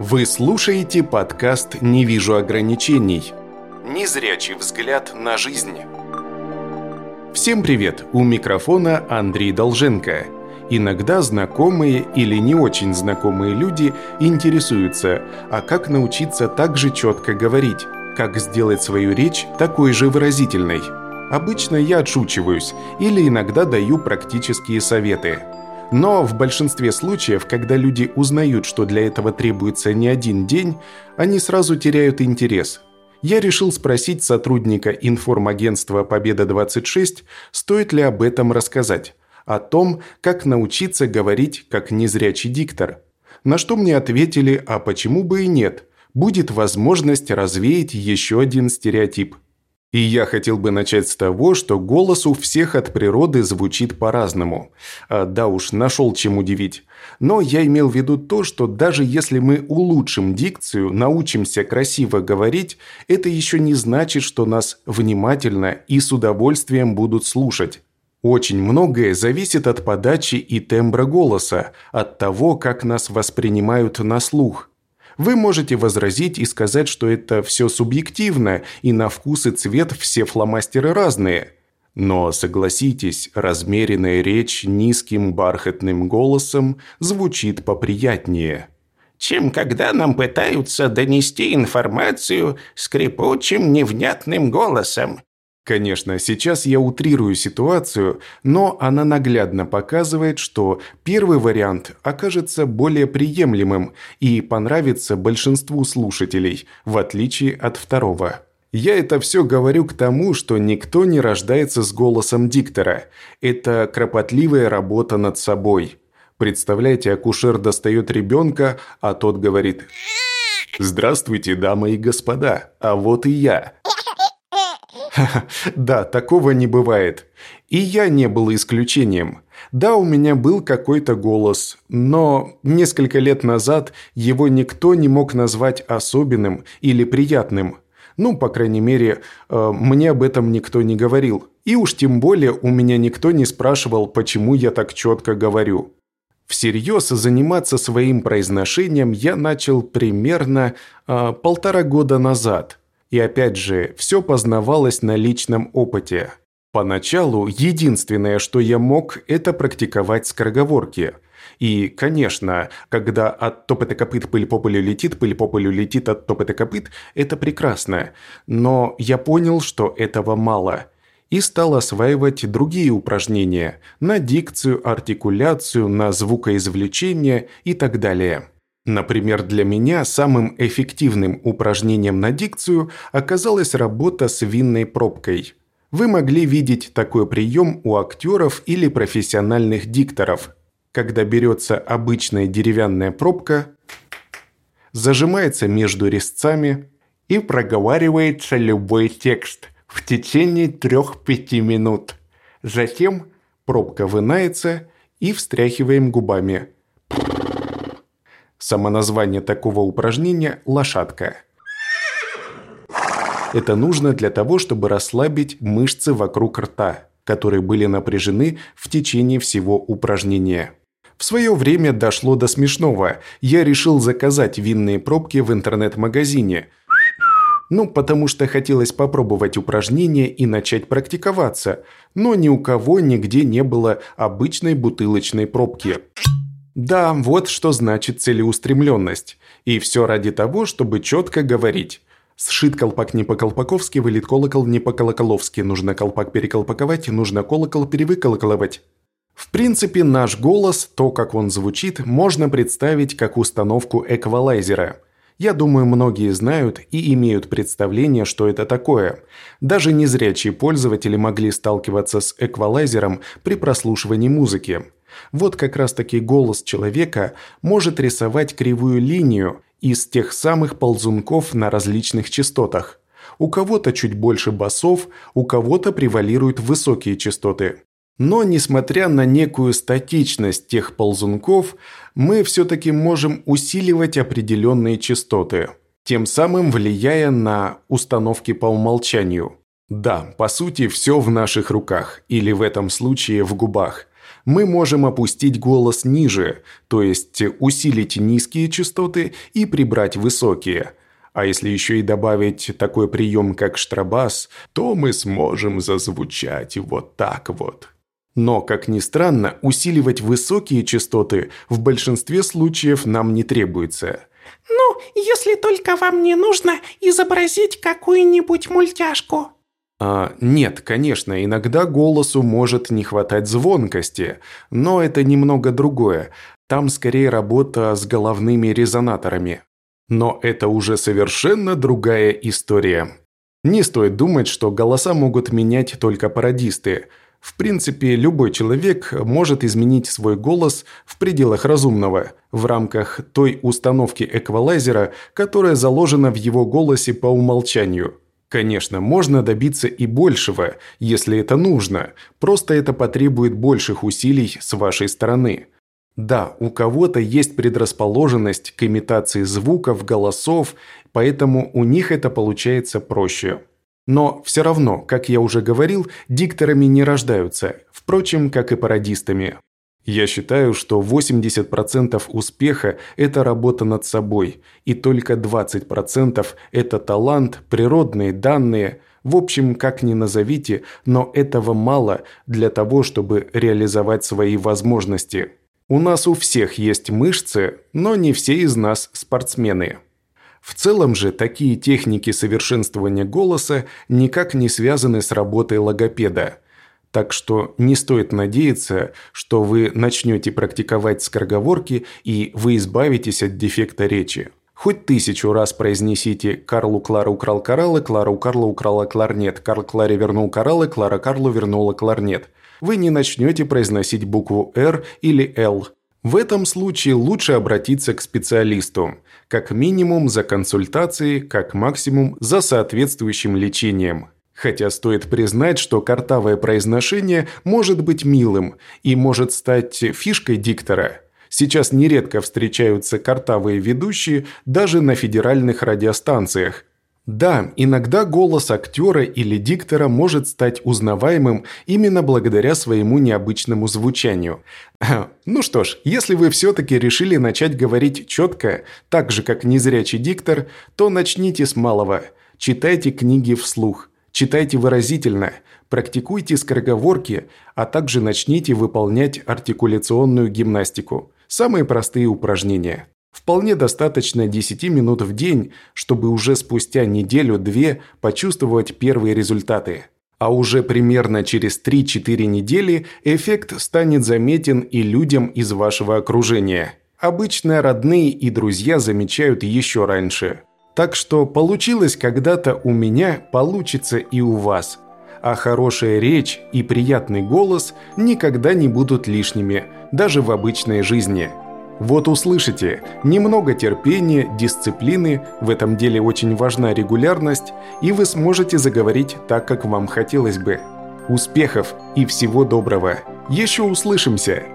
Вы слушаете подкаст «Не вижу ограничений». Незрячий взгляд на жизнь. Всем привет! У микрофона Андрей Долженко. Иногда знакомые или не очень знакомые люди интересуются, а как научиться так же четко говорить, как сделать свою речь такой же выразительной. Обычно я отшучиваюсь или иногда даю практические советы – но в большинстве случаев, когда люди узнают, что для этого требуется не один день, они сразу теряют интерес. Я решил спросить сотрудника информагентства «Победа-26», стоит ли об этом рассказать. О том, как научиться говорить как незрячий диктор. На что мне ответили, а почему бы и нет. Будет возможность развеять еще один стереотип – и я хотел бы начать с того, что голос у всех от природы звучит по-разному. А, да уж, нашел чем удивить. Но я имел в виду то, что даже если мы улучшим дикцию, научимся красиво говорить, это еще не значит, что нас внимательно и с удовольствием будут слушать. Очень многое зависит от подачи и тембра голоса, от того, как нас воспринимают на слух – вы можете возразить и сказать, что это все субъективно, и на вкус и цвет все фломастеры разные. Но согласитесь, размеренная речь низким бархатным голосом звучит поприятнее. Чем когда нам пытаются донести информацию скрипучим невнятным голосом. Конечно, сейчас я утрирую ситуацию, но она наглядно показывает, что первый вариант окажется более приемлемым и понравится большинству слушателей, в отличие от второго. Я это все говорю к тому, что никто не рождается с голосом диктора. Это кропотливая работа над собой. Представляете, акушер достает ребенка, а тот говорит «Здравствуйте, дамы и господа, а вот и я». Да, такого не бывает. И я не был исключением. Да, у меня был какой-то голос, но несколько лет назад его никто не мог назвать особенным или приятным. Ну, по крайней мере, э, мне об этом никто не говорил. И уж тем более у меня никто не спрашивал, почему я так четко говорю. Всерьез заниматься своим произношением я начал примерно э, полтора года назад – и опять же, все познавалось на личном опыте. Поначалу единственное, что я мог, это практиковать скороговорки. И, конечно, когда от топота копыт пыль по полю летит, пыль по полю летит от топота копыт, это прекрасно. Но я понял, что этого мало. И стал осваивать другие упражнения на дикцию, артикуляцию, на звукоизвлечение и так далее. Например, для меня самым эффективным упражнением на дикцию оказалась работа с винной пробкой. Вы могли видеть такой прием у актеров или профессиональных дикторов, когда берется обычная деревянная пробка, зажимается между резцами и проговаривается любой текст в течение 3-5 минут. Затем пробка вынается и встряхиваем губами – Само название такого упражнения – лошадка. Это нужно для того, чтобы расслабить мышцы вокруг рта, которые были напряжены в течение всего упражнения. В свое время дошло до смешного. Я решил заказать винные пробки в интернет-магазине. Ну, потому что хотелось попробовать упражнение и начать практиковаться. Но ни у кого нигде не было обычной бутылочной пробки. Да, вот что значит целеустремленность. И все ради того, чтобы четко говорить. Сшит колпак не по-колпаковски, вылет колокол не по-колоколовски. Нужно колпак переколпаковать, нужно колокол перевыколоколовать. В принципе, наш голос, то, как он звучит, можно представить как установку эквалайзера. Я думаю, многие знают и имеют представление, что это такое. Даже незрячие пользователи могли сталкиваться с эквалайзером при прослушивании музыки. Вот как раз-таки голос человека может рисовать кривую линию из тех самых ползунков на различных частотах. У кого-то чуть больше басов, у кого-то превалируют высокие частоты. Но, несмотря на некую статичность тех ползунков, мы все-таки можем усиливать определенные частоты, тем самым влияя на установки по умолчанию. Да, по сути, все в наших руках, или в этом случае в губах – Мы можем опустить голос ниже, то есть усилить низкие частоты и прибрать высокие. А если еще и добавить такой прием, как штрабас, то мы сможем зазвучать вот так вот. Но, как ни странно, усиливать высокие частоты в большинстве случаев нам не требуется. «Ну, если только вам не нужно изобразить какую-нибудь мультяшку», а, нет, конечно, иногда голосу может не хватать звонкости, но это немного другое. Там скорее работа с головными резонаторами. Но это уже совершенно другая история. Не стоит думать, что голоса могут менять только пародисты. В принципе, любой человек может изменить свой голос в пределах разумного, в рамках той установки эквалайзера, которая заложена в его голосе по умолчанию – Конечно, можно добиться и большего, если это нужно, просто это потребует больших усилий с вашей стороны. Да, у кого-то есть предрасположенность к имитации звуков, голосов, поэтому у них это получается проще. Но все равно, как я уже говорил, дикторами не рождаются, впрочем, как и пародистами. Я считаю, что 80% успеха – это работа над собой, и только 20% – это талант, природные данные, в общем, как ни назовите, но этого мало для того, чтобы реализовать свои возможности. У нас у всех есть мышцы, но не все из нас спортсмены. В целом же такие техники совершенствования голоса никак не связаны с работой логопеда – так что не стоит надеяться, что вы начнете практиковать скороговорки и вы избавитесь от дефекта речи. Хоть тысячу раз произнесите «Карлу Клара украл кораллы, Клара у Карла украла кларнет, Карл Кларе вернул кораллы, Клара Карлу вернула кларнет». Вы не начнете произносить букву «Р» или «Л». В этом случае лучше обратиться к специалисту, как минимум за консультацией, как максимум за соответствующим лечением – Хотя стоит признать, что картавое произношение может быть милым и может стать фишкой диктора. Сейчас нередко встречаются картавые ведущие даже на федеральных радиостанциях. Да, иногда голос актера или диктора может стать узнаваемым именно благодаря своему необычному звучанию. Ну что ж, если вы все-таки решили начать говорить четко, так же как незрячий диктор, то начните с малого. Читайте книги вслух – Читайте выразительно, практикуйте скороговорки, а также начните выполнять артикуляционную гимнастику. Самые простые упражнения. Вполне достаточно 10 минут в день, чтобы уже спустя неделю-две почувствовать первые результаты. А уже примерно через 3-4 недели эффект станет заметен и людям из вашего окружения. Обычно родные и друзья замечают еще раньше – так что получилось когда-то у меня, получится и у вас. А хорошая речь и приятный голос никогда не будут лишними, даже в обычной жизни. Вот услышите, немного терпения, дисциплины, в этом деле очень важна регулярность, и вы сможете заговорить так, как вам хотелось бы. Успехов и всего доброго! Еще услышимся!